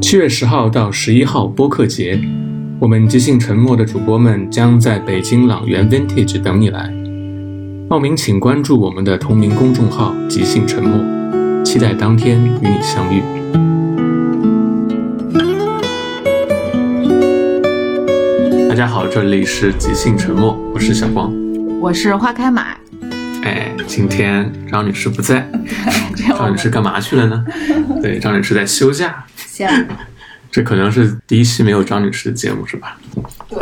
七月十号到十一号播客节，我们即兴沉默的主播们将在北京朗园 Vintage 等你来。报名请关注我们的同名公众号“即兴沉默”，期待当天与你相遇。大家好，这里是即兴沉默，我是小光，我是花开马。哎，今天张女士不在，张张女士干嘛去了呢？对，张女士在休假。行，这可能是第一期没有张女士的节目是吧？对，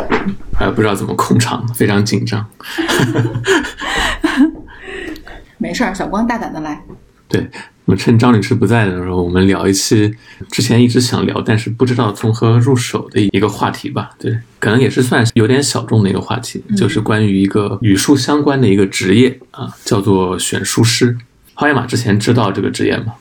还不知道怎么控场，非常紧张。没事儿，小光大胆的来。对，我们趁张女士不在的时候，我们聊一期之前一直想聊，但是不知道从何入手的一个话题吧。对，可能也是算有点小众的一个话题，就是关于一个与书相关的一个职业啊，叫做选书师。花野马之前知道这个职业吗？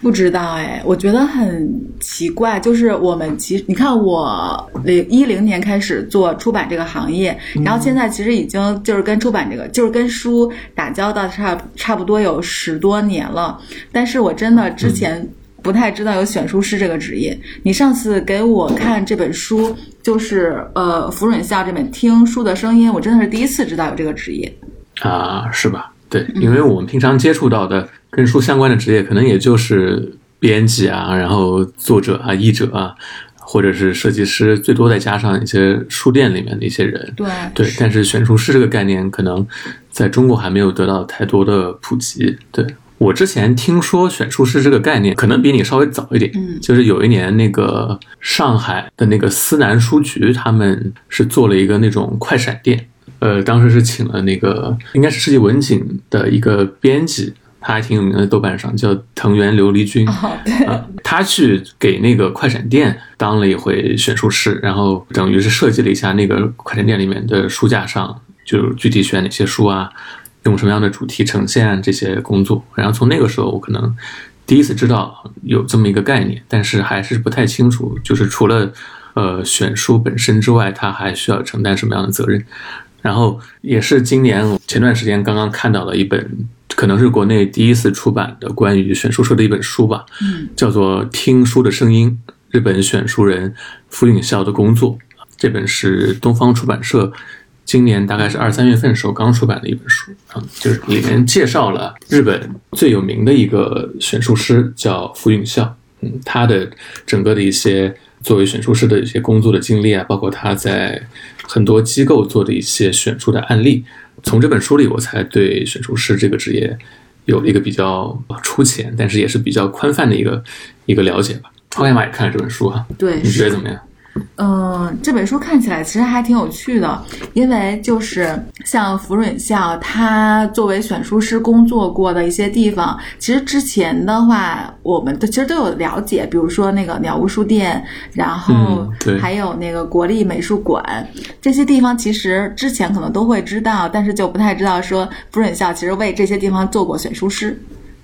不知道哎，我觉得很奇怪，就是我们其实你看，我零一零年开始做出版这个行业，然后现在其实已经就是跟出版这个，就是跟书打交道差差不多有十多年了，但是我真的之前不太知道有选书师这个职业。你上次给我看这本书，就是呃福润孝这本《听书的声音》，我真的是第一次知道有这个职业啊，是吧？对，因为我们平常接触到的跟书相关的职业，可能也就是编辑啊，然后作者啊、译者啊，或者是设计师，最多再加上一些书店里面的一些人。对对，但是选书师这个概念，可能在中国还没有得到太多的普及。对我之前听说选书师这个概念，可能比你稍微早一点。嗯，就是有一年那个上海的那个思南书局，他们是做了一个那种快闪店。呃，当时是请了那个应该是世纪文景的一个编辑，他还挺有名的，豆瓣上叫藤原琉璃君。哦，对，他去给那个快闪店当了一回选书师，然后等于是设计了一下那个快闪店里面的书架上，就具体选哪些书啊，用什么样的主题呈现这些工作。然后从那个时候，我可能第一次知道有这么一个概念，但是还是不太清楚，就是除了呃选书本身之外，他还需要承担什么样的责任。然后也是今年前段时间刚刚看到了一本，可能是国内第一次出版的关于选书社的一本书吧，嗯，叫做《听书的声音：日本选书人福永孝的工作》。这本是东方出版社今年大概是二三月份时候刚出版的一本书啊，就是里面介绍了日本最有名的一个选书师叫福允孝，嗯，他的整个的一些作为选书师的一些工作的经历啊，包括他在很多机构做的一些选书的案例，从这本书里我才对选书师这个职业有了一个比较粗浅，但是也是比较宽泛的一个一个了解吧。超野马也看了这本书哈，对，你觉得怎么样？嗯，这本书看起来其实还挺有趣的，因为就是像福润孝他作为选书师工作过的一些地方，其实之前的话我们都其实都有了解，比如说那个鸟屋书店，然后还有那个国立美术馆这些地方，其实之前可能都会知道，但是就不太知道说福润孝其实为这些地方做过选书师，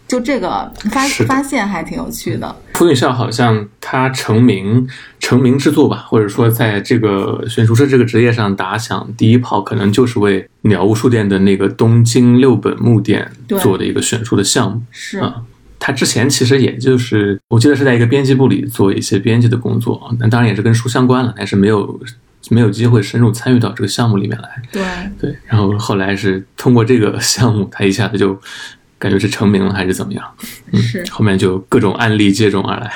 就这个发发现还挺有趣的。福允孝好像他成名成名之作吧，或者说在这个选书师这个职业上打响第一炮，可能就是为鸟屋书店的那个东京六本木店做的一个选书的项目。是，啊他之前其实也就是，我记得是在一个编辑部里做一些编辑的工作，那当然也是跟书相关了，但是没有没有机会深入参与到这个项目里面来。对。对，然后后来是通过这个项目，他一下子就感觉是成名了，还是怎么样？嗯是后面就各种案例接踵而来。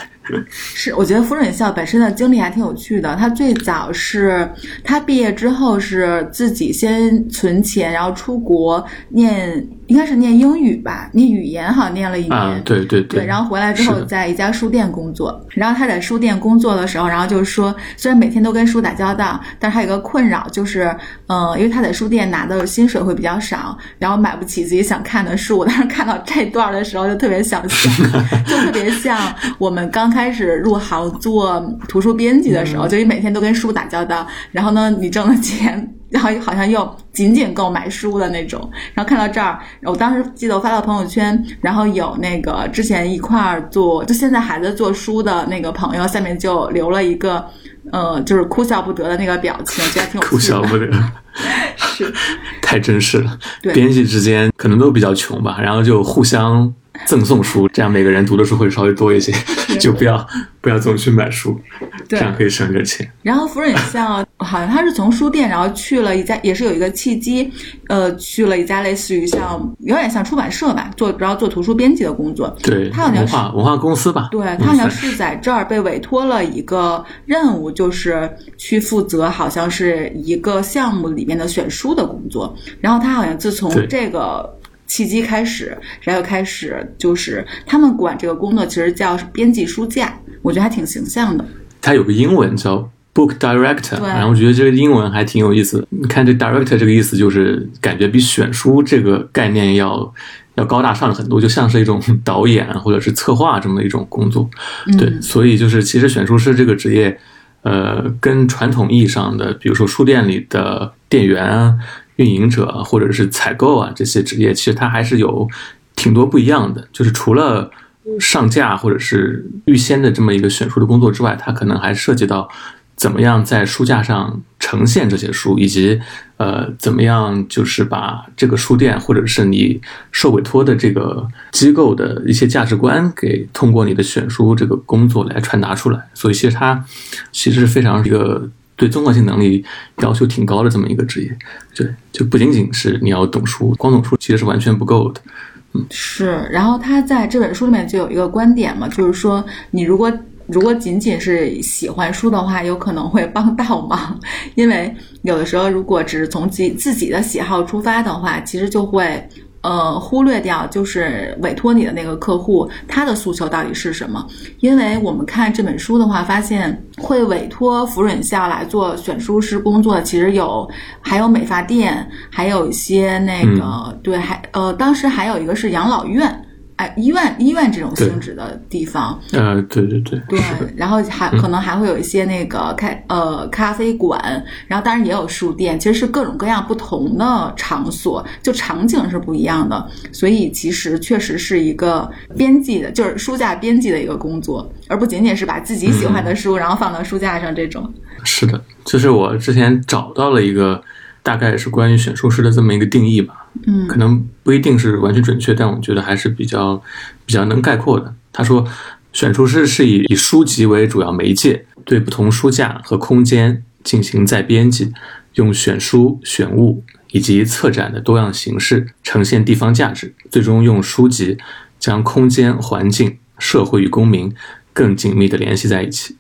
是，我觉得福准校本身的经历还挺有趣的。他最早是他毕业之后是自己先存钱，然后出国念，应该是念英语吧，念语言好像念了一年。啊，对对对，然后回来之后在一家书店工作，然后他在书店工作的时候，然后就是说，虽然每天都跟书打交道，但是他有个困扰，就是，嗯、因为他在书店拿的薪水会比较少，然后买不起自己想看的书。我当时看到这段的时候，就特别想笑，就特别像我们刚开始入行做图书编辑的时候，就你每天都跟书打交道，然后呢，你挣的钱。然后好像又仅仅够买书的那种，然后看到这儿，我当时记得我发到朋友圈，然后有那个之前一块儿做，就现在还在做书的那个朋友，下面就留了一个，呃，就是哭笑不得的那个表情，觉得挺有趣的。哭笑不得，是，太真实了。对编辑之间可能都比较穷吧，然后就互相赠送书，这样每个人读的书会稍微多一些，就不要不要总去买书，这样可以省点钱。然后福润像好像他是从书店，然后去了一家，也是有一个契机，呃，去了一家类似于像有点像出版社吧，做然后做图书编辑的工作。对，他好像文化文化公司吧。对他好像是在这儿被委托了一个任务，就是去负责好像是一个项目里面的选书的工作。然后他好像自从这个。契机开始，然后开始就是他们管这个工作，其实叫编辑书架，我觉得还挺形象的。它有个英文叫 book director，然后我觉得这个英文还挺有意思。你看这 director 这个意思，就是感觉比选书这个概念要要高大上了很多，就像是一种导演或者是策划这么一种工作。对，所以就是其实选书师这个职业，呃，跟传统意义上的，比如说书店里的店员啊。运营者或者是采购啊，这些职业其实它还是有挺多不一样的。就是除了上架或者是预先的这么一个选书的工作之外，它可能还涉及到怎么样在书架上呈现这些书，以及呃怎么样就是把这个书店或者是你受委托的这个机构的一些价值观给通过你的选书这个工作来传达出来。所以其实它其实是非常一个。对综合性能力要求挺高的这么一个职业，对，就不仅仅是你要懂书，光懂书其实是完全不够的。嗯，是。然后他在这本书里面就有一个观点嘛，就是说你如果如果仅仅是喜欢书的话，有可能会帮倒忙，因为有的时候如果只是从自自己的喜好出发的话，其实就会。呃，忽略掉就是委托你的那个客户，他的诉求到底是什么？因为我们看这本书的话，发现会委托福润校来做选书师工作，其实有还有美发店，还有一些那个对，还呃，当时还有一个是养老院。哎，医院医院这种性质的地方，呃，对对对，对，然后还可能还会有一些那个开呃咖啡馆，然后当然也有书店，其实是各种各样不同的场所，就场景是不一样的，所以其实确实是一个编辑的，就是书架编辑的一个工作，而不仅仅是把自己喜欢的书然后放到书架上这种。是的，就是我之前找到了一个大概是关于选书师的这么一个定义吧。嗯，可能不一定是完全准确，但我觉得还是比较比较能概括的。他说，选书师是以以书籍为主要媒介，对不同书架和空间进行再编辑，用选书、选物以及策展的多样形式呈现地方价值，最终用书籍将空间、环境、社会与公民更紧密的联系在一起。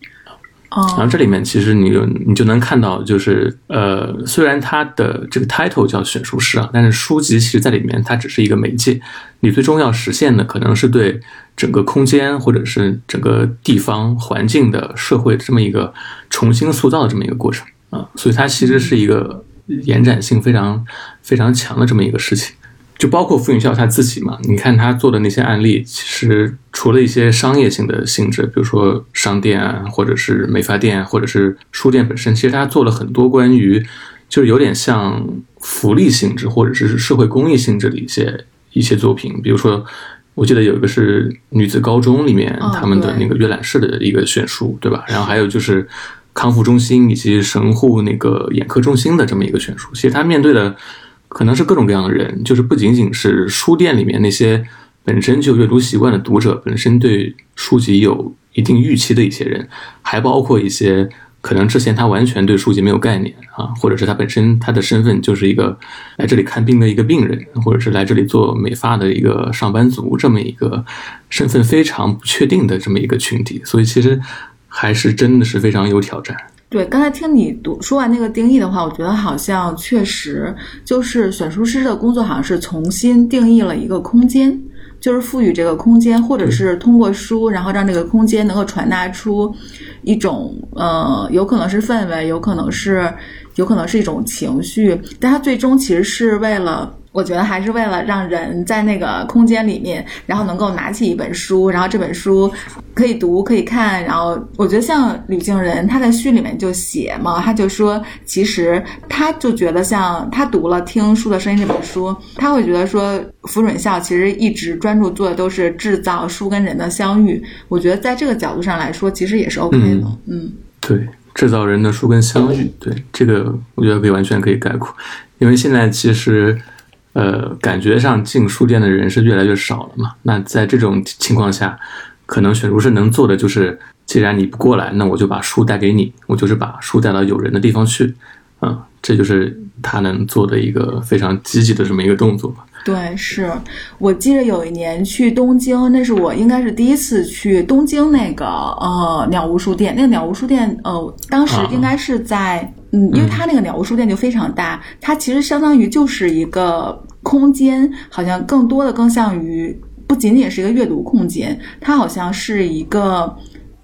然后这里面其实你就你就能看到，就是呃，虽然它的这个 title 叫选书师啊，但是书籍其实在里面它只是一个媒介，你最终要实现的可能是对整个空间或者是整个地方环境的社会这么一个重新塑造的这么一个过程啊，所以它其实是一个延展性非常非常强的这么一个事情。就包括傅云笑他自己嘛，你看他做的那些案例，其实除了一些商业性的性质，比如说商店啊，或者是美发店，或者是书店本身，其实他做了很多关于，就是有点像福利性质或者是社会公益性质的一些一些作品。比如说，我记得有一个是女子高中里面他们的那个阅览室的一个选书，对吧？然后还有就是康复中心以及神户那个眼科中心的这么一个选书。其实他面对的。可能是各种各样的人，就是不仅仅是书店里面那些本身就阅读习惯的读者，本身对书籍有一定预期的一些人，还包括一些可能之前他完全对书籍没有概念啊，或者是他本身他的身份就是一个来这里看病的一个病人，或者是来这里做美发的一个上班族，这么一个身份非常不确定的这么一个群体，所以其实还是真的是非常有挑战。对，刚才听你读说完那个定义的话，我觉得好像确实就是选书师的工作，好像是重新定义了一个空间，就是赋予这个空间，或者是通过书，然后让这个空间能够传达出一种呃，有可能是氛围，有可能是有可能是一种情绪，但它最终其实是为了。我觉得还是为了让人在那个空间里面，然后能够拿起一本书，然后这本书可以读可以看。然后我觉得像吕静人，他在序里面就写嘛，他就说，其实他就觉得像他读了《听书的声音》这本书，他会觉得说，福准校其实一直专注做的都是制造书跟人的相遇。我觉得在这个角度上来说，其实也是 OK 的。嗯，对，制造人的书跟相遇，对这个我觉得可以完全可以概括，因为现在其实。呃，感觉上进书店的人是越来越少了嘛。那在这种情况下，可能选书社能做的就是，既然你不过来，那我就把书带给你，我就是把书带到有人的地方去，嗯，这就是他能做的一个非常积极的这么一个动作。对，是我记得有一年去东京，那是我应该是第一次去东京那个呃鸟屋书店。那个鸟屋书店，呃，当时应该是在嗯，因为它那个鸟屋书店就非常大，它其实相当于就是一个空间，好像更多的更像于不仅仅是一个阅读空间，它好像是一个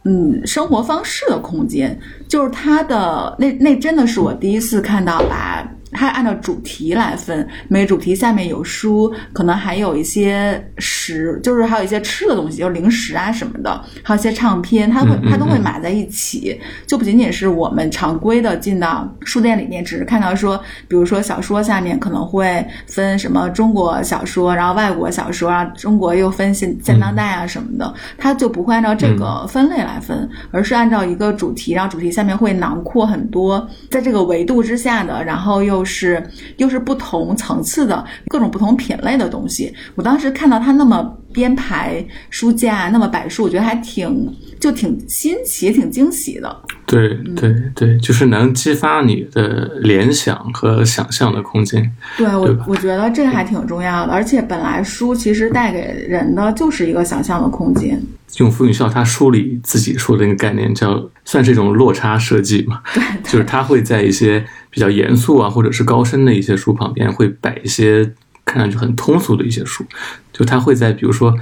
嗯生活方式的空间。就是它的那那真的是我第一次看到把。它按照主题来分，每主题下面有书，可能还有一些食，就是还有一些吃的东西，就是零食啊什么的，还有一些唱片，它会它都会码在一起，就不仅仅是我们常规的进到书店里面，只是看到说，比如说小说下面可能会分什么中国小说，然后外国小说啊，中国又分现现当代啊什么的，它就不会按照这个分类来分，而是按照一个主题，然后主题下面会囊括很多在这个维度之下的，然后又。是，又是不同层次的各种不同品类的东西。我当时看到他那么编排书架，那么摆书，我觉得还挺就挺新奇，挺惊喜的。对对对，就是能激发你的联想和想象的空间。对我，我觉得这个还挺重要的。而且本来书其实带给人的就是一个想象的空间。用付允孝他书里自己说的那个概念，叫算是一种落差设计嘛？对，就是他会在一些比较严肃啊，或者是高深的一些书旁边，会摆一些看上去很通俗的一些书。就他会在比如说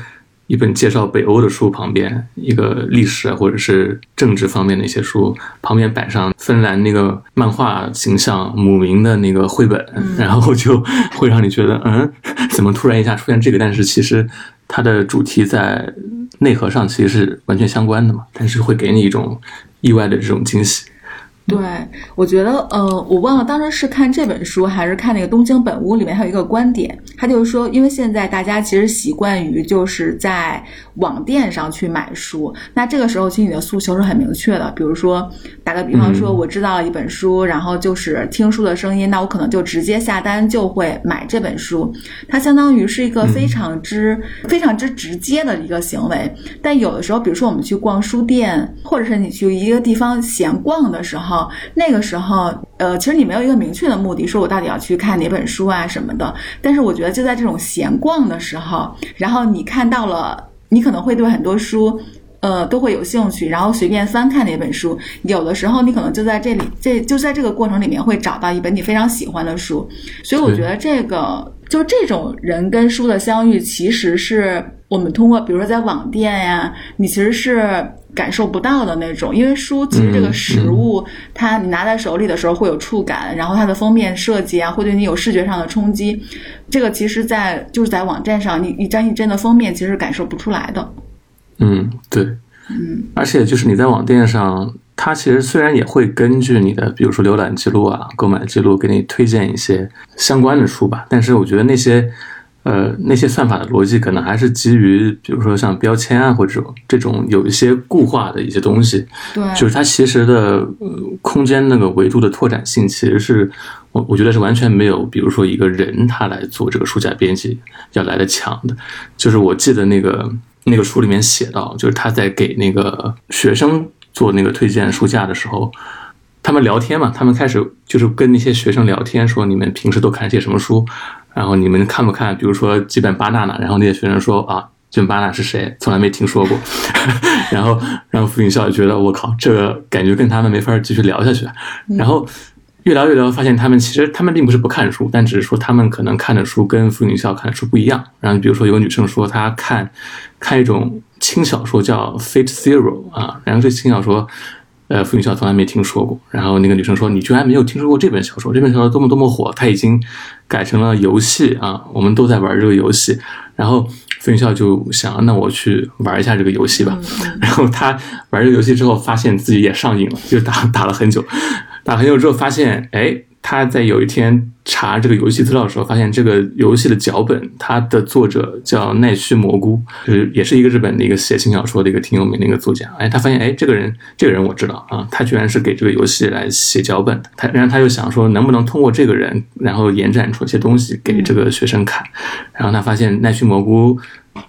一本介绍北欧的书旁边，一个历史或者是政治方面的一些书旁边摆上芬兰那个漫画形象母明的那个绘本，然后就 会让你觉得，嗯，怎么突然一下出现这个？但是其实它的主题在。内核上其实是完全相关的嘛，但是会给你一种意外的这种惊喜。对，我觉得，呃，我忘了当时是看这本书还是看那个《东京本屋》里面，还有一个观点，他就是说，因为现在大家其实习惯于就是在网店上去买书，那这个时候其实你的诉求是很明确的，比如说打个比方说，我知道了一本书，然后就是听书的声音，那我可能就直接下单就会买这本书，它相当于是一个非常之非常之直接的一个行为。但有的时候，比如说我们去逛书店，或者是你去一个地方闲逛的时候。那个时候，呃，其实你没有一个明确的目的，说我到底要去看哪本书啊什么的。但是我觉得就在这种闲逛的时候，然后你看到了，你可能会对很多书，呃，都会有兴趣，然后随便翻看哪本书。有的时候你可能就在这里，这就在这个过程里面会找到一本你非常喜欢的书。所以我觉得这个就这种人跟书的相遇，其实是我们通过，比如说在网店呀，你其实是。感受不到的那种，因为书其实这个实物，它你拿在手里的时候会有触感，然后它的封面设计啊，会对你有视觉上的冲击。这个其实，在就是在网站上，你你张一真的封面其实感受不出来的。嗯，对，嗯，而且就是你在网店上，它其实虽然也会根据你的，比如说浏览记录啊、购买记录，给你推荐一些相关的书吧，但是我觉得那些。呃，那些算法的逻辑可能还是基于，比如说像标签啊，或者这种有一些固化的一些东西。对，就是它其实的呃空间那个维度的拓展性，其实是我我觉得是完全没有，比如说一个人他来做这个书架编辑要来的强的。就是我记得那个那个书里面写到，就是他在给那个学生做那个推荐书架的时候，他们聊天嘛，他们开始就是跟那些学生聊天，说你们平时都看些什么书。然后你们看不看？比如说基本巴纳纳，然后那些学生说啊，基本巴纳是谁？从来没听说过。然后让付云笑觉得我靠，这个感觉跟他们没法继续聊下去。然后越聊越聊，发现他们其实他们并不是不看书，但只是说他们可能看的书跟付云笑看的书不一样。然后比如说有个女生说她看看一种轻小说叫《Fate Zero》啊，然后这轻小说。呃，付云笑从来没听说过。然后那个女生说：“你居然没有听说过这本小说？这本小说多么多么火，它已经改成了游戏啊！我们都在玩这个游戏。”然后付云笑就想：“那我去玩一下这个游戏吧。”然后他玩这个游戏之后，发现自己也上瘾了，就打打了很久。打很久之后，发现哎，他在有一天查这个游戏资料的时候，发现这个游戏的脚本，它的作者叫奈须蘑菇，就是也是一个日本的一个写轻小说的一个挺有名的一个作家。哎，他发现，哎，这个人，这个人我知道啊，他居然是给这个游戏来写脚本的。他，然后他就想说，能不能通过这个人，然后延展出一些东西给这个学生看。然后他发现奈须蘑菇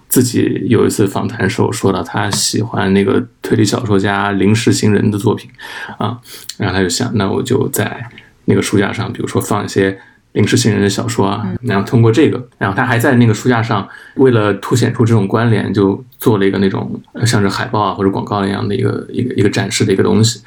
自己有一次访谈时候说到，他喜欢那个推理小说家临时行人的作品啊，然后他就想，那我就在。那个书架上，比如说放一些临时新人的小说啊，然后通过这个，然后他还在那个书架上，为了凸显出这种关联，就做了一个那种像是海报啊或者广告一样的一个一个一个展示的一个东西。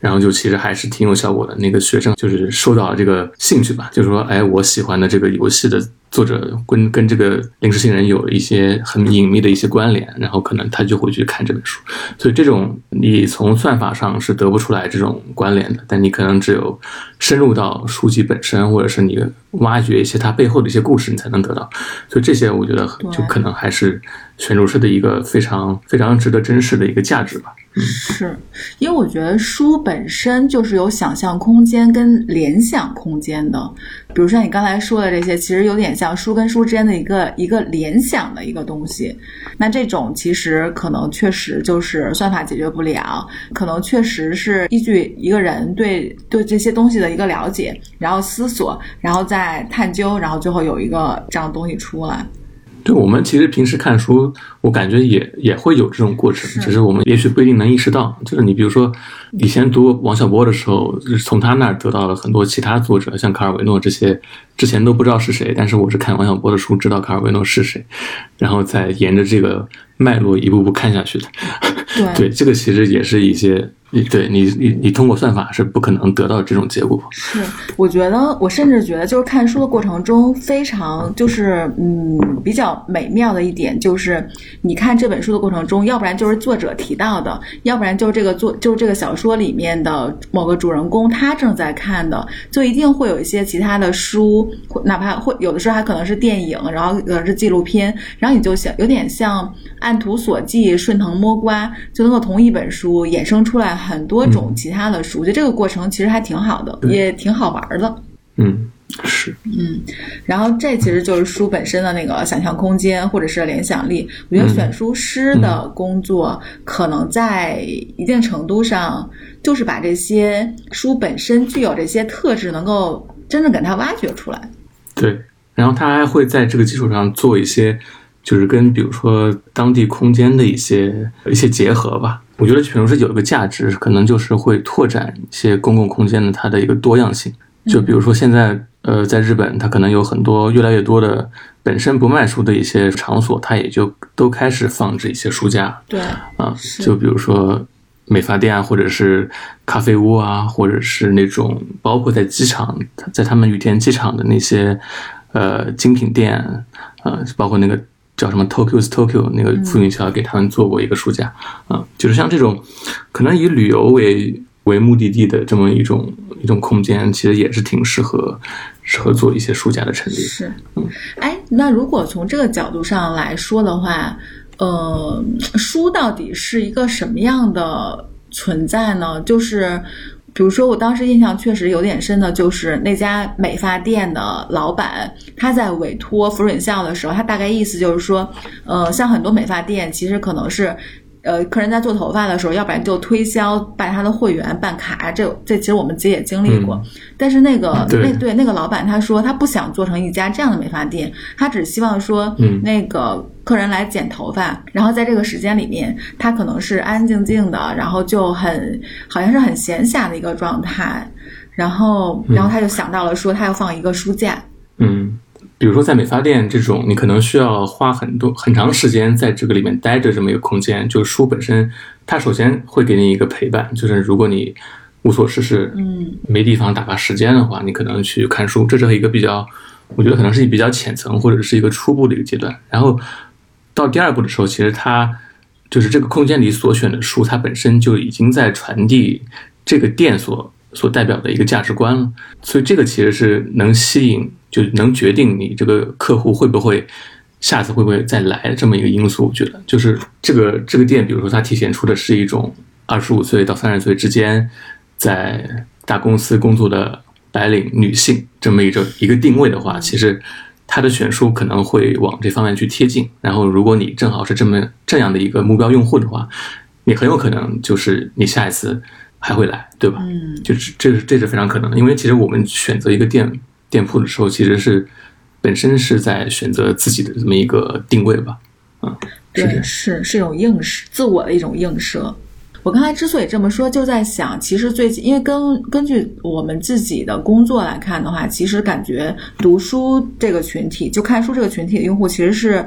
然后就其实还是挺有效果的。那个学生就是受到了这个兴趣吧，就是说，哎，我喜欢的这个游戏的作者跟跟这个临时性人有一些很隐秘的一些关联，然后可能他就会去看这本书。所以这种你从算法上是得不出来这种关联的，但你可能只有深入到书籍本身，或者是你挖掘一些它背后的一些故事，你才能得到。所以这些我觉得就可能还是选读师的一个非常非常值得珍视的一个价值吧。是，因为我觉得书本身就是有想象空间跟联想空间的。比如说你刚才说的这些，其实有点像书跟书之间的一个一个联想的一个东西。那这种其实可能确实就是算法解决不了，可能确实是依据一个人对对这些东西的一个了解，然后思索，然后再探究，然后最后有一个这样的东西出来。对我们其实平时看书，我感觉也也会有这种过程，只是我们也许不一定能意识到。就是你比如说，以前读王小波的时候，从他那儿得到了很多其他作者，像卡尔维诺这些，之前都不知道是谁，但是我是看王小波的书知道卡尔维诺是谁，然后再沿着这个脉络一步步看下去的。对，这个其实也是一些。你对你你你通过算法是不可能得到这种结果。是，我觉得我甚至觉得，就是看书的过程中非常就是嗯比较美妙的一点，就是你看这本书的过程中，要不然就是作者提到的，要不然就是这个作就是这个小说里面的某个主人公他正在看的，就一定会有一些其他的书，哪怕会有的时候还可能是电影，然后呃是纪录片，然后你就想有点像按图索骥、顺藤摸瓜，就能够同一本书衍生出来。很多种其他的书，我觉得这个过程其实还挺好的，也挺好玩的。嗯，是。嗯，然后这其实就是书本身的那个想象空间或者是联想力。我觉得选书师的工作可能在一定程度上就是把这些书本身具有这些特质，能够真正给它挖掘出来。对，然后他还会在这个基础上做一些，就是跟比如说当地空间的一些一些结合吧。我觉得选书是有一个价值，可能就是会拓展一些公共空间的它的一个多样性。就比如说现在，呃，在日本，它可能有很多越来越多的本身不卖书的一些场所，它也就都开始放置一些书架。对，啊，就比如说美发店啊，或者是咖啡屋啊，或者是那种包括在机场，在他们羽田机场的那些呃精品店，呃，包括那个。叫什么 Tokyo's Tokyo 那个傅云桥给他们做过一个书架，啊，就是像这种可能以旅游为为目的地的这么一种一种空间，其实也是挺适合适合做一些书架的陈列。是，嗯，哎，那如果从这个角度上来说的话，呃，书到底是一个什么样的存在呢？就是。比如说，我当时印象确实有点深的，就是那家美发店的老板，他在委托福润孝的时候，他大概意思就是说，呃，像很多美发店，其实可能是。呃，客人在做头发的时候，要不然就推销办他的会员办卡，这这其实我们自己也经历过。但是那个那对那个老板他说他不想做成一家这样的美发店，他只希望说，那个客人来剪头发，然后在这个时间里面，他可能是安安静静的，然后就很好像是很闲暇的一个状态，然后然后他就想到了说他要放一个书架，嗯。比如说，在美发店这种，你可能需要花很多很长时间在这个里面待着，这么一个空间，就是书本身，它首先会给你一个陪伴，就是如果你无所事事，嗯，没地方打发时间的话，你可能去看书，这是一个比较，我觉得可能是一比较浅层或者是一个初步的一个阶段。然后到第二步的时候，其实它就是这个空间里所选的书，它本身就已经在传递这个店所。所代表的一个价值观了，所以这个其实是能吸引，就能决定你这个客户会不会下次会不会再来这么一个因素。我觉得就是这个这个店，比如说它体现出的是一种二十五岁到三十岁之间在大公司工作的白领女性这么一个一个定位的话，其实它的选书可能会往这方面去贴近。然后，如果你正好是这么这样的一个目标用户的话，你很有可能就是你下一次还会来，对吧？嗯，就是这是这是非常可能的，因为其实我们选择一个店店铺的时候，其实是本身是在选择自己的这么一个定位吧。啊，是这对，是是一种映射，自我的一种映射。我刚才之所以这么说，就在想，其实最近，因为根根据我们自己的工作来看的话，其实感觉读书这个群体，就看书这个群体的用户，其实是，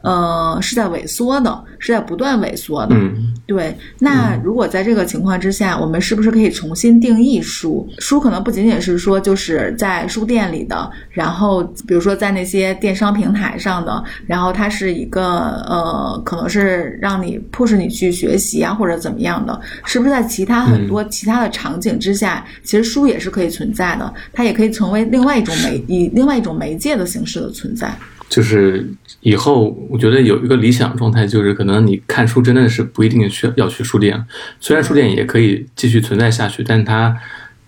呃，是在萎缩的，是在不断萎缩的。嗯，对，那如果在这个情况之下，我们是不是可以重新定义书？书可能不仅仅是说就是在书店里的，然后比如说在那些电商平台上的，然后它是一个呃，可能是让你迫使你去学习啊，或者怎么样的，是不是在其他很多其他的场景之下，其实书也是可以存在的，它也可以成为另外一种媒以另外一种媒介的形式的存在。就是以后我觉得有一个理想状态，就是可能你看书真的是不一定需要要去书店，虽然书店也可以继续存在下去，但它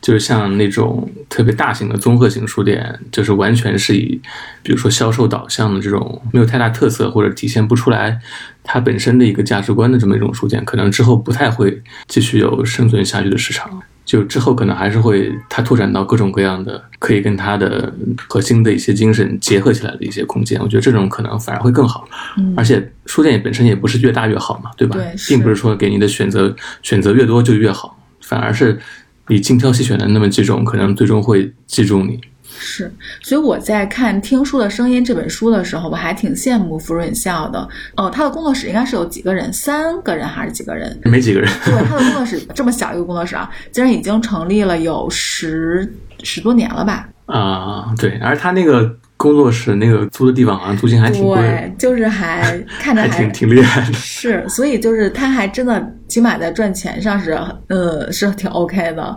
就是像那种特别大型的综合型书店，就是完全是以比如说销售导向的这种没有太大特色或者体现不出来它本身的一个价值观的这么一种书店，可能之后不太会继续有生存下去的市场。就之后可能还是会它拓展到各种各样的可以跟它的核心的一些精神结合起来的一些空间，我觉得这种可能反而会更好。嗯而且书店本身也不是越大越好嘛，对吧？并不是说给你的选择选择越多就越好，反而是你精挑细选的那么几种，可能最终会记住你。是，所以我在看《听书的声音》这本书的时候，我还挺羡慕福润孝的。哦，他的工作室应该是有几个人，三个人还是几个人？没几个人，对，他的工作室 这么小一个工作室啊，竟然已经成立了有十十多年了吧？啊，对，而他那个工作室那个租的地方好像租金还挺贵，对，就是还 看着还还挺挺厉害的。是，所以就是他还真的起码在赚钱上是呃是挺 OK 的。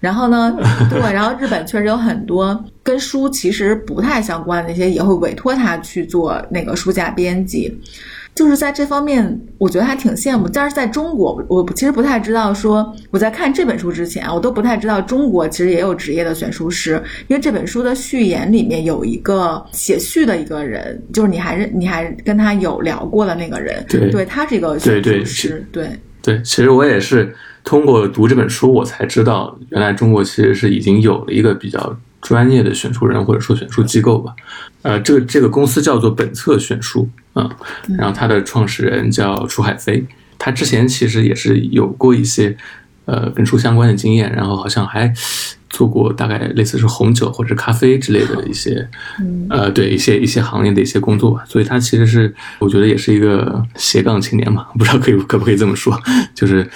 然后呢，对，然后日本确实有很多跟书其实不太相关的那些，也会委托他去做那个书架编辑。就是在这方面，我觉得还挺羡慕。但是在中国，我其实不太知道说我在看这本书之前，我都不太知道中国其实也有职业的选书师，因为这本书的序言里面有一个写序的一个人，就是你还是你还跟他有聊过的那个人，对对他是一个选对对书师，对对，其实我也是通过读这本书，我才知道原来中国其实是已经有了一个比较专业的选书人或者说选书机构吧。呃，这个这个公司叫做本册选书啊、然后它的创始人叫楚海飞，他之前其实也是有过一些呃跟书相关的经验，然后好像还做过大概类似是红酒或者咖啡之类的一些呃对一些一些行业的一些工作吧，所以他其实是我觉得也是一个斜杠青年嘛，不知道可以可不可以这么说，就是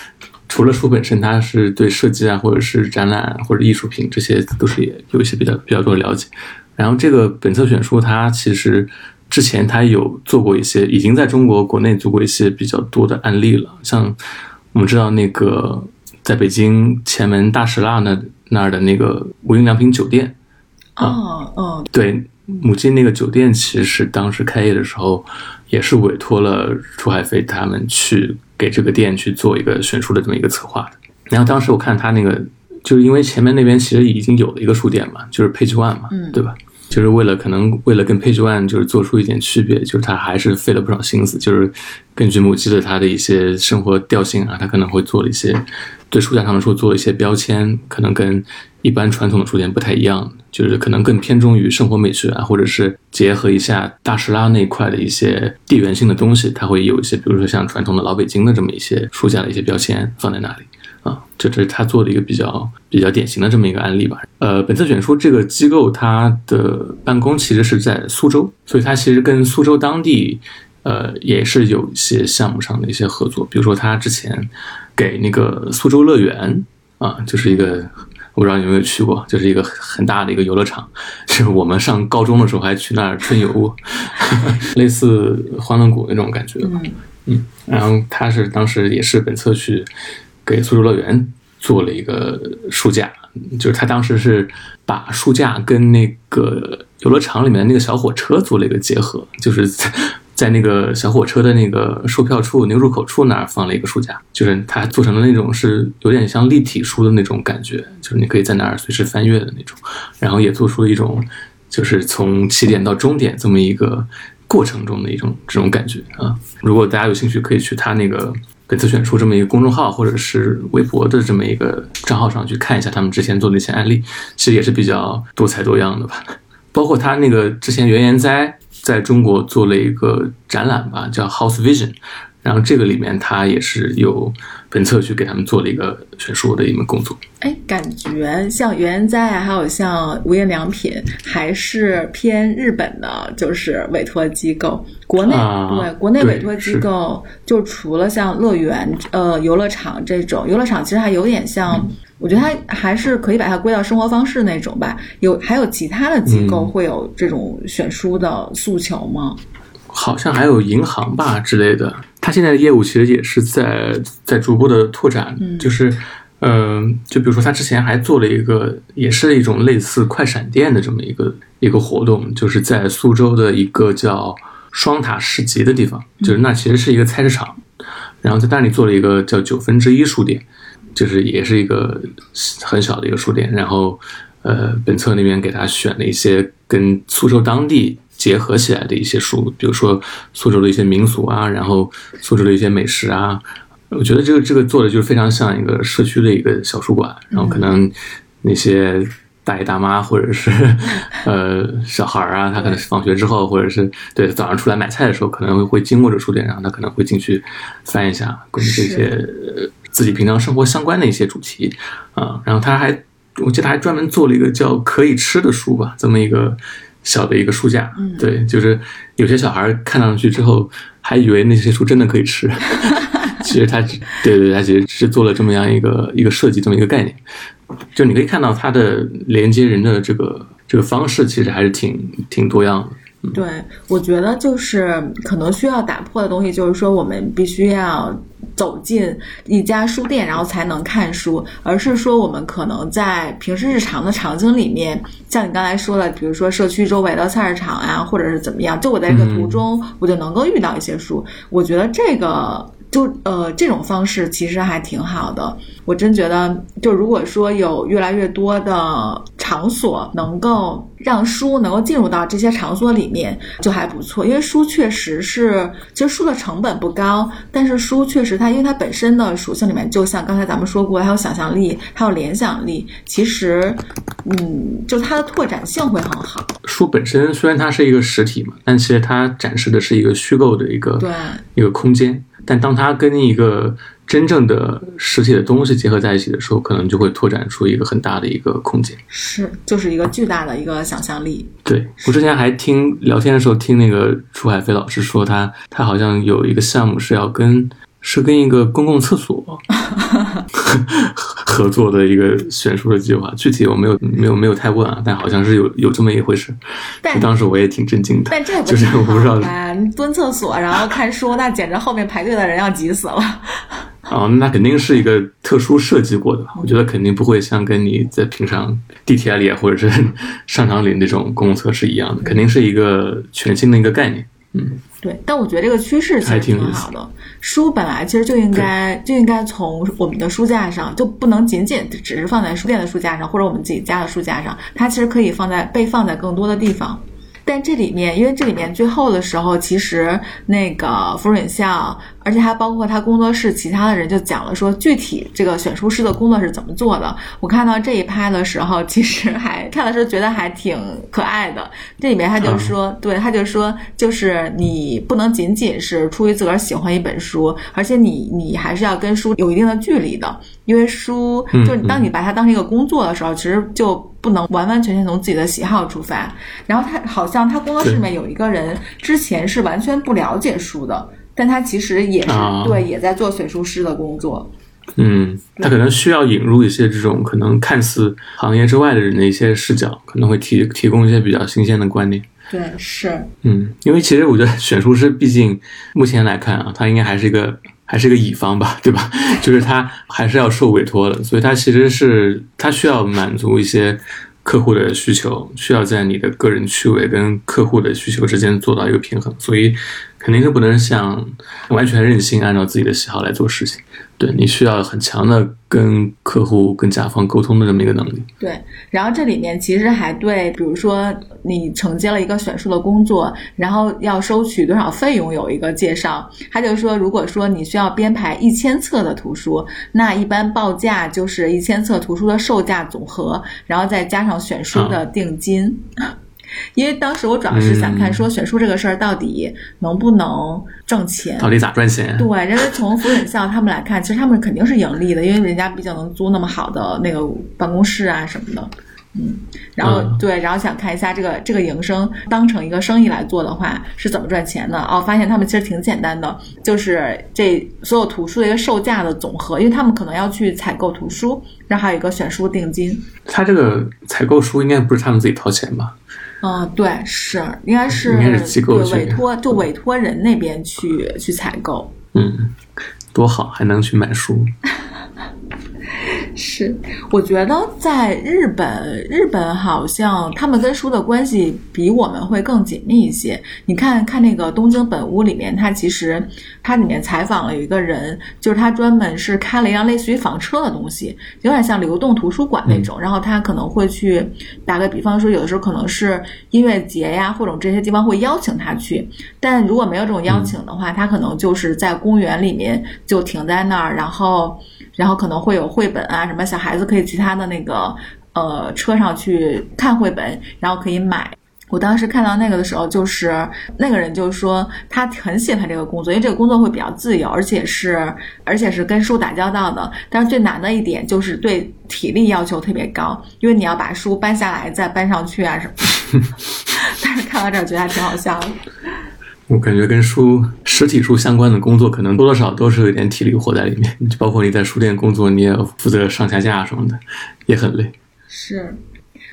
除了书本身，他是对设计啊，或者是展览啊或者艺术品这些都是也有一些比较比较多的了解。然后这个本册选书，它其实之前他有做过一些，已经在中国国内做过一些比较多的案例了，像我们知道那个在北京前门大石蜡那那儿的那个无印良品酒店，哦哦，对，母亲那个酒店其实当时开业的时候，也是委托了楚海飞他们去给这个店去做一个选书的这么一个策划的。然后当时我看他那个，就是因为前面那边其实已经有了一个书店嘛，就是 Page One 嘛，嗯对吧？就是为了可能为了跟 Page One 就是做出一点区别，就是他还是费了不少心思，就是根据母鸡的他的一些生活调性啊，他可能会做了一些对书架上的书做一些标签，可能跟一般传统的书店不太一样，就是可能更偏重于生活美学啊，或者是结合一下大石拉那块的一些地缘性的东西，它会有一些，比如说像传统的老北京的这么一些书架的一些标签放在那里。啊，这这是他做的一个比较比较典型的这么一个案例吧。呃，本次选书这个机构，它的办公其实是在苏州，所以它其实跟苏州当地，呃，也是有一些项目上的一些合作。比如说，他之前给那个苏州乐园啊，就是一个我不知道你有没有去过，就是一个很大的一个游乐场，是我们上高中的时候还去那儿春游过，类似欢乐谷那种感觉吧。嗯嗯，然后他是当时也是本色去给苏州乐园做了一个书架，就是他当时是把书架跟那个游乐场里面那个小火车做了一个结合，就是在那个小火车的那个售票处那个入口处那儿放了一个书架，就是它做成的那种是有点像立体书的那种感觉，就是你可以在那儿随时翻阅的那种，然后也做出了一种就是从起点到终点这么一个过程中的一种这种感觉啊。如果大家有兴趣，可以去他那个。本次选书这么一个公众号或者是微博的这么一个账号上去看一下他们之前做的一些案例，其实也是比较多彩多样的吧。包括他那个之前原研哉在中国做了一个展览吧，叫 House Vision。然后这个里面，他也是有本册去给他们做了一个选书的一门工作。哎，感觉像原研哉啊，还有像无印良品，还是偏日本的，就是委托机构。国内对国内委托机构，就除了像乐园、呃游乐场这种，游乐场其实还有点像，我觉得它还是可以把它归到生活方式那种吧。有还有其他的机构会有这种选书的诉求吗？好像还有银行吧之类的，他现在的业务其实也是在在逐步的拓展，就是，嗯，就比如说他之前还做了一个，也是一种类似快闪店的这么一个一个活动，就是在苏州的一个叫双塔市集的地方，就是那其实是一个菜市场，然后在那里做了一个叫九分之一书店，就是也是一个很小的一个书店，然后，呃，本册那边给他选了一些跟苏州当地。结合起来的一些书，比如说苏州的一些民俗啊，然后苏州的一些美食啊，我觉得这个这个做的就是非常像一个社区的一个小书馆，然后可能那些大爷大妈或者是 呃小孩儿啊，他可能是放学之后，或者是对早上出来买菜的时候，可能会经过这书店，然后他可能会进去翻一下关于这些自己平常生活相关的一些主题啊，然后他还我记得还专门做了一个叫可以吃的书吧，这么一个。小的一个书架，对，就是有些小孩看上去之后还以为那些书真的可以吃，其实他，对对，他其实是做了这么样一个一个设计，这么一个概念，就你可以看到它的连接人的这个这个方式，其实还是挺挺多样的。对，我觉得就是可能需要打破的东西，就是说我们必须要。走进一家书店，然后才能看书，而是说我们可能在平时日常的场景里面，像你刚才说的，比如说社区周围的菜市场啊，或者是怎么样，就我在这个途中，我就能够遇到一些书。我觉得这个就呃这种方式其实还挺好的。我真觉得，就如果说有越来越多的场所能够让书能够进入到这些场所里面，就还不错。因为书确实是，其实书的成本不高，但是书确实它因为它本身的属性里面，就像刚才咱们说过，还有想象力，还有联想力，其实，嗯，就它的拓展性会很好。书本身虽然它是一个实体嘛，但其实它展示的是一个虚构的一个对一个空间，但当它跟一个真正的实体的东西结合在一起的时候，可能就会拓展出一个很大的一个空间。是，就是一个巨大的一个想象力。对我之前还听聊天的时候，听那个楚海飞老师说，他他好像有一个项目是要跟。是跟一个公共厕所合作的一个选书的计划，具体我没有没有没有太问啊，但好像是有有这么一回事。但当时我也挺震惊的，但这就是我不知道，蹲厕所然后看书，那简直后面排队的人要急死了。哦，那肯定是一个特殊设计过的，我觉得肯定不会像跟你在平常地铁里或者是 商场里那种公共厕是一样的，肯定是一个全新的一个概念。嗯，对，但我觉得这个趋势其实挺好的。书本来其实就应该就应该从我们的书架上，就不能仅仅只是放在书店的书架上，或者我们自己家的书架上，它其实可以放在被放在更多的地方。但这里面，因为这里面最后的时候，其实那个福润孝。而且还包括他工作室其他的人就讲了说具体这个选书师的工作是怎么做的。我看到这一拍的时候，其实还看的时候觉得还挺可爱的。这里面他就说，对，他就说，就是你不能仅仅是出于自个儿喜欢一本书，而且你你还是要跟书有一定的距离的，因为书就是当你把它当成一个工作的时候，其实就不能完完全全从自己的喜好出发。然后他好像他工作室里面有一个人之前是完全不了解书的。但他其实也是对，也在做选书师的工作。嗯，他可能需要引入一些这种可能看似行业之外的人的一些视角，可能会提提供一些比较新鲜的观点。对，是。嗯，因为其实我觉得 选书师毕竟目前来看啊，他应该还是一个还是一个乙方吧，对吧？就是他还是要受委托的，所以他其实是他需要满足一些客户的需求，需要在你的个人趣味跟客户的需求之间做到一个平衡，所以肯定是不能像完全任性按照自己的喜好来做事情。对你需要很强的跟客户、跟甲方沟通的这么一个能力。对，然后这里面其实还对，比如说你承接了一个选书的工作，然后要收取多少费用有一个介绍。他就说，如果说你需要编排一千册的图书，那一般报价就是一千册图书的售价总和，然后再加上选书的定金。因为当时我主要是想看说选书这个事儿到底能不能挣钱，到底咋赚钱？对，因为从福远校他们来看，其实他们肯定是盈利的，因为人家毕竟能租那么好的那个办公室啊什么的。嗯，然后对，然后想看一下这个这个营生当成一个生意来做的话是怎么赚钱的哦。发现他们其实挺简单的，就是这所有图书的一个售价的总和，因为他们可能要去采购图书，然后还有一个选书定金。他这个采购书应该不是他们自己掏钱吧？嗯，对，是应该是应该是机构对委托，就委托人那边去去采购。嗯，多好，还能去买书。是，我觉得在日本，日本好像他们跟书的关系比我们会更紧密一些。你看看那个东京本屋里面，它其实它里面采访了有一个人，就是他专门是开了一辆类似于房车的东西，有点像流动图书馆那种。然后他可能会去打个比方说，有的时候可能是音乐节呀，或者这些地方会邀请他去。但如果没有这种邀请的话，他可能就是在公园里面就停在那儿，然后。然后可能会有绘本啊，什么小孩子可以去他的那个呃车上去看绘本，然后可以买。我当时看到那个的时候，就是那个人就说他很喜欢这个工作，因为这个工作会比较自由，而且是而且是跟书打交道的。但是最难的一点就是对体力要求特别高，因为你要把书搬下来再搬上去啊什么。但是看到这儿觉得还挺好笑的。我感觉跟书实体书相关的工作，可能多多少少都是有点体力活在里面。就包括你在书店工作，你也负责上下架什么的，也很累。是，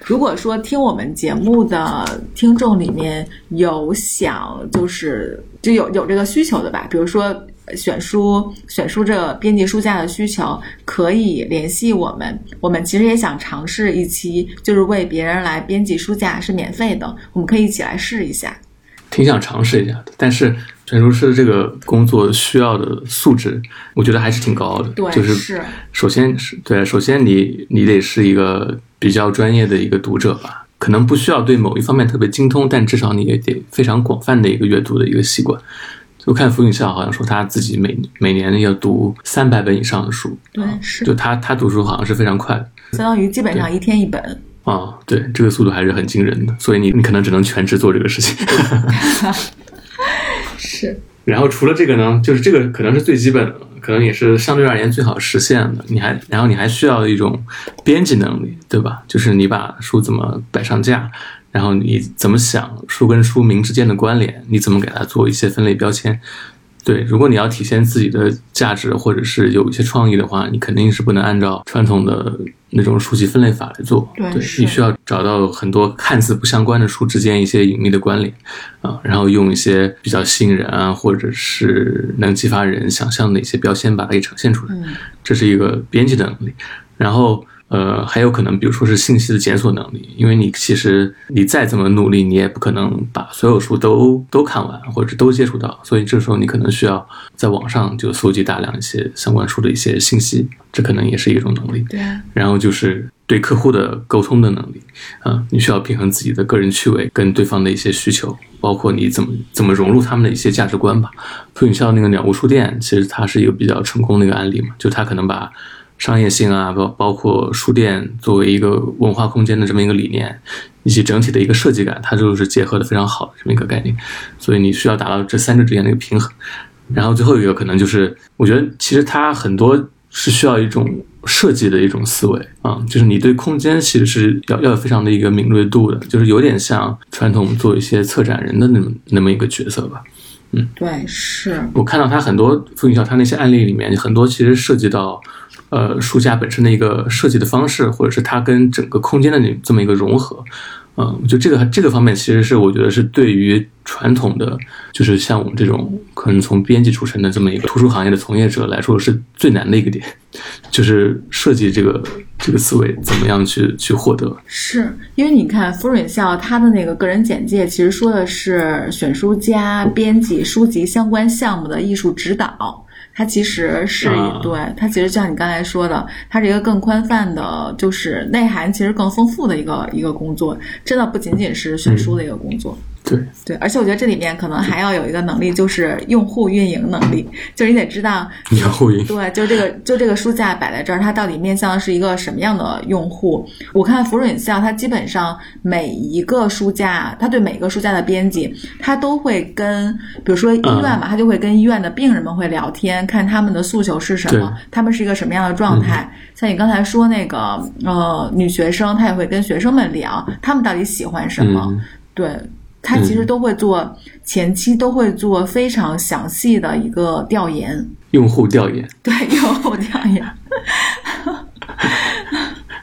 如果说听我们节目的听众里面有想就是就有有这个需求的吧，比如说选书选书这编辑书架的需求，可以联系我们。我们其实也想尝试一期，就是为别人来编辑书架是免费的，我们可以一起来试一下。挺想尝试一下的，但是选书师这个工作需要的素质，我觉得还是挺高的。对，就是首先是对，首先你你得是一个比较专业的一个读者吧，可能不需要对某一方面特别精通，但至少你也得非常广泛的一个阅读的一个习惯。就看福永孝好像说他自己每每年要读三百本以上的书，对，是，就他他读书好像是非常快的，相当于基本上一天一本。啊，对，这个速度还是很惊人的，所以你你可能只能全职做这个事情。是。然后除了这个呢，就是这个可能是最基本的，可能也是相对而言最好实现的。你还，然后你还需要一种编辑能力，对吧？就是你把书怎么摆上架，然后你怎么想书跟书名之间的关联，你怎么给它做一些分类标签。对，如果你要体现自己的价值，或者是有一些创意的话，你肯定是不能按照传统的那种书籍分类法来做。对，你需要找到很多看似不相关的书之间一些隐秘的关联，啊，然后用一些比较吸引人啊，或者是能激发人想象的一些标签把它给呈现出来。嗯，这是一个编辑的能力，然后。呃，还有可能，比如说是信息的检索能力，因为你其实你再怎么努力，你也不可能把所有书都都看完，或者都接触到，所以这时候你可能需要在网上就搜集大量一些相关书的一些信息，这可能也是一种能力。对。然后就是对客户的沟通的能力，啊，你需要平衡自己的个人趣味跟对方的一些需求，包括你怎么怎么融入他们的一些价值观吧。普影校那个鸟屋书店，其实它是一个比较成功的一个案例嘛，就它可能把。商业性啊，包包括书店作为一个文化空间的这么一个理念，以及整体的一个设计感，它就是结合的非常好的这么一个概念。所以你需要达到这三者之间的一个平衡。然后最后一个可能就是，我觉得其实它很多是需要一种设计的一种思维啊，就是你对空间其实是要要有非常的一个敏锐度的，就是有点像传统做一些策展人的那么那么一个角色吧。嗯，对，是我看到他很多傅云晓他那些案例里面，很多其实涉及到。呃，书架本身的一个设计的方式，或者是它跟整个空间的那这么一个融合，嗯，就这个这个方面，其实是我觉得是对于传统的，就是像我们这种可能从编辑出身的这么一个图书行业的从业者来说，是最难的一个点。就是设计这个这个思维怎么样去去获得。是因为你看福润校他的那个个人简介，其实说的是选书家、编辑书籍相关项目的艺术指导。它其实是一、啊对，它其实像你刚才说的，它是一个更宽泛的，就是内涵其实更丰富的一个一个工作，真的不仅仅是选书的一个工作。对，对，而且我觉得这里面可能还要有一个能力，就是用户运营能力，就是你得知道你要互赢。对，就这个就这个书架摆在这儿，它到底面向的是一个什么样的用户？我看福润校，它基本上每一个书架，它对每个书架的编辑，它都会跟，比如说医院嘛，它就会跟医院的病人们会聊天，看他们的诉求是什么，他们是一个什么样的状态。像你刚才说那个呃女学生，她也会跟学生们聊，他们到底喜欢什么？嗯对。他其实都会做前期都会做非常详细的一个调研，用户调研，对 用户调研。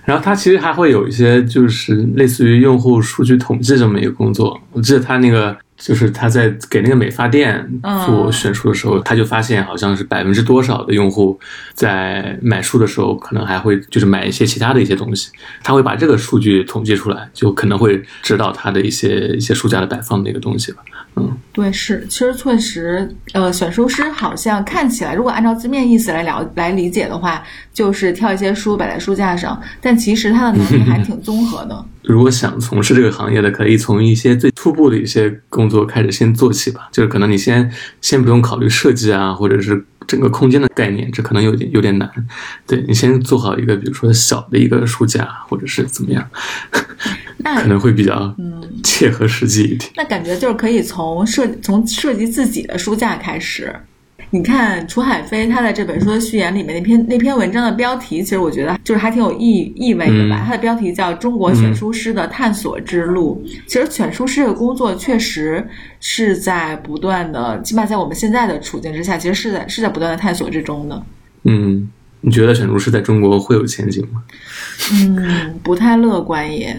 然后他其实还会有一些就是类似于用户数据统计这么一个工作。我记得他那个就是他在给那个美发店做选书的时候，他就发现好像是百分之多少的用户在买书的时候可能还会就是买一些其他的一些东西，他会把这个数据统计出来，就可能会指导他的一些一些书架的摆放的一个东西吧。嗯，对，是，其实确实，呃，选书师好像看起来，如果按照字面意思来了来理解的话，就是挑一些书摆在书架上，但其实他的能力还挺综合的。如果想从事这个行业的，可以从一些最初步的一些工作开始先做起吧。就是可能你先先不用考虑设计啊，或者是整个空间的概念，这可能有点有点难。对你先做好一个，比如说小的一个书架，或者是怎么样，那可能会比较切合实际一点。那感觉就是可以从设从设计自己的书架开始。你看楚海飞他在这本书的序言里面那篇那篇文章的标题，其实我觉得就是还挺有意意味的吧。嗯它的标题叫《中国选书师的探索之路》。其实选书师这个工作确实是在不断的，起码在我们现在的处境之下，其实是在是在不断的探索之中的。嗯，你觉得选书师在中国会有前景吗？嗯，不太乐观耶。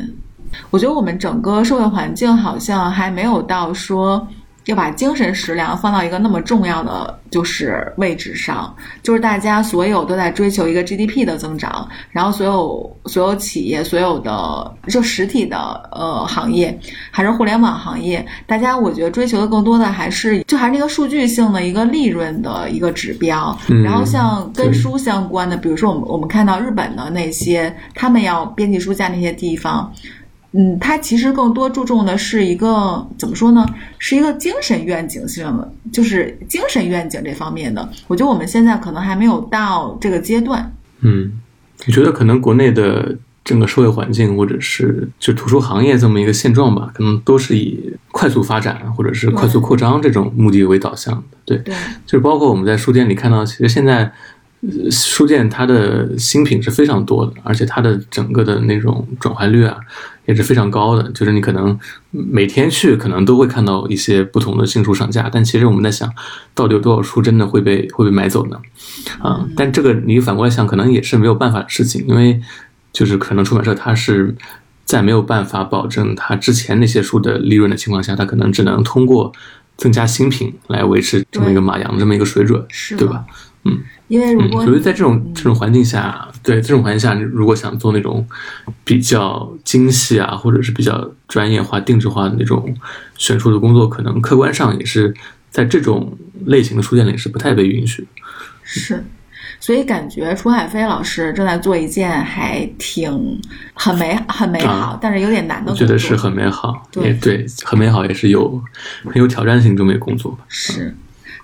我觉得我们整个社会环境好像还没有到说要把精神食粮放到一个那么重要的就是位置上，就是大家所有都在追求一个 GDP 的增长，然后所有所有企业所有的就实体的呃行业还是互联网行业，大家我觉得追求的更多的还是就还是那个数据性的一个利润的一个指标，嗯然后像跟书相关的，比如说我们我们看到日本的那些他们要编辑书架那些地方。嗯，它其实更多注重的是一个怎么说呢？是一个精神愿景性的，就是精神愿景这方面的。我觉得我们现在可能还没有到这个阶段。嗯，你觉得可能国内的整个社会环境，或者是就图书行业这么一个现状吧，可能都是以快速发展或者是快速扩张这种目的为导向的。对，对，就是包括我们在书店里看到，其实现在。呃书店它的新品是非常多的，而且它的整个的那种转换率啊也是非常高的。就是你可能每天去，可能都会看到一些不同的新书上架，但其实我们在想，到底有多少书真的会被会被买走呢？啊，但这个你反过来想，可能也是没有办法的事情，因为就是可能出版社它是在没有办法保证它之前那些书的利润的情况下，它可能只能通过增加新品来维持这么一个马洋这么一个水准，对吧？因为如嗯，果所以在这种这种环境下，对这种环境下，如果想做那种比较精细啊，或者是比较专业化、定制化的那种选书的工作，可能客观上也是在这种类型的书店里是不太被允许。是，所以感觉楚海飞老师正在做一件还挺很美很美好，啊但是有点难的我工作。觉得是很美好，对也对，很美好，也是有很有挑战性这么一个工作吧。是，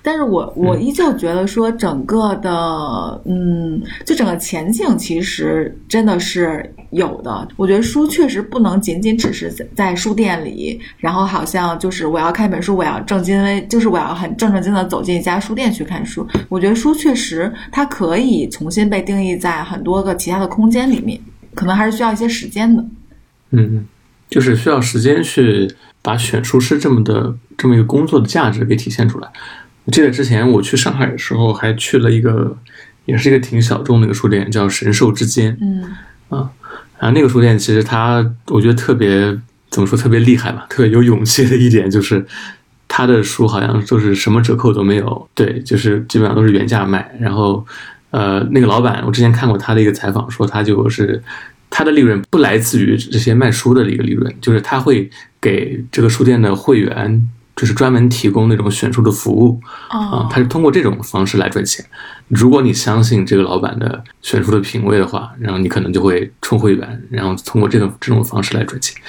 但是我我依旧觉得说整个的，嗯，就整个前景其实真的是有的。我觉得书确实不能仅仅只是在在书店里，然后好像就是我要看一本书，我要正襟危，就是我要很正正经的走进一家书店去看书。我觉得书确实它可以重新被定义在很多个其他的空间里面，可能还是需要一些时间的。嗯，就是需要时间去把选书师这么的这么一个工作的价值给体现出来。我记得之前我去上海的时候，还去了一个，也是一个挺小众的一个书店，叫神兽之间。嗯啊，然后那个书店其实它，我觉得特别怎么说，特别厉害吧，特别有勇气的一点就是，它的书好像就是什么折扣都没有，对，就是基本上都是原价卖，然后呃，那个老板，我之前看过他的一个采访，说他就是他的利润不来自于这些卖书的一个利润，就是他会给这个书店的会员。就是专门提供那种选书的服务啊，他是通过这种方式来赚钱。如果你相信这个老板的选书的品味的话，然后你可能就会充会员，然后通过这个这种方式来赚钱。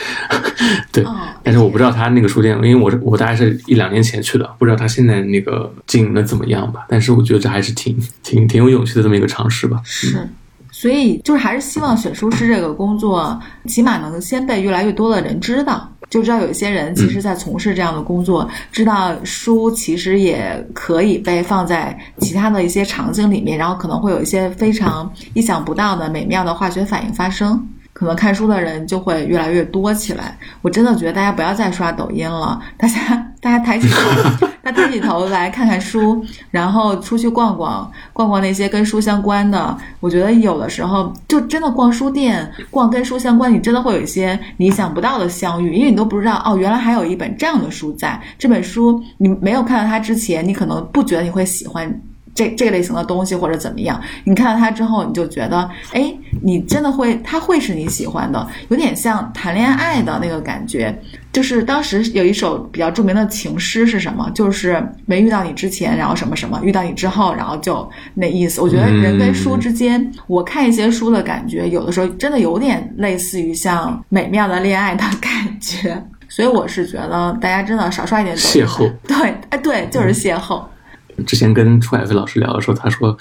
对，但是我不知道他那个书店，因为我是我大概是一两年前去的，不知道他现在那个经营的怎么样吧。但是我觉得这还是挺挺挺有勇气的这么一个尝试吧。是，所以就是还是希望选书师这个工作，起码能先被越来越多的人知道。就知道有一些人其实，在从事这样的工作，知道书其实也可以被放在其他的一些场景里面，然后可能会有一些非常意想不到的美妙的化学反应发生。可能看书的人就会越来越多起来。我真的觉得大家不要再刷抖音了，大家大家抬起头，大家抬起头来看看书，然后出去逛逛，逛逛那些跟书相关的。我觉得有的时候就真的逛书店，逛跟书相关，你真的会有一些你想不到的相遇，因为你都不知道哦，原来还有一本这样的书在。这本书你没有看到它之前，你可能不觉得你会喜欢。这这类型的东西或者怎么样，你看到它之后，你就觉得，哎，你真的会，它会是你喜欢的，有点像谈恋爱的那个感觉。就是当时有一首比较著名的情诗是什么？就是没遇到你之前，然后什么什么，遇到你之后，然后就那意思。我觉得人跟书之间，我看一些书的感觉，有的时候真的有点类似于像美妙的恋爱的感觉。所以我是觉得大家真的少刷一点。邂逅。对，哎，对，就是邂逅。之前跟楚海飞老师聊的时候，他说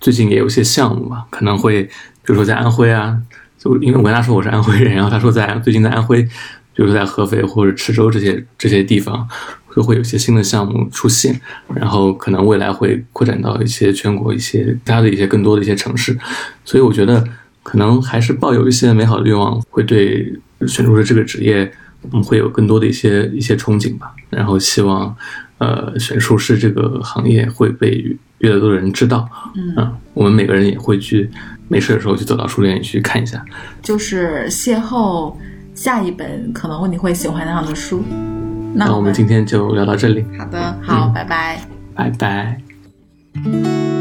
最近也有些项目嘛，可能会比如说在安徽啊，就因为我跟他说我是安徽人，然后他说在最近在安徽，比如说在合肥或者池州这些这些地方，就会有一些新的项目出现，然后可能未来会扩展到一些全国一些其他的一些更多的一些城市，所以我觉得可能还是抱有一些美好的愿望，会对选书的这个职业，嗯，会有更多的一些一些憧憬吧，然后希望。呃，选术师这个行业会被越来越多的人知道，嗯，我们每个人也会去没事的时候去走到书店里去看一下，就是邂逅下一本可能你会喜欢那样的书。那我们今天就聊到这里。好的，好，拜拜，拜拜。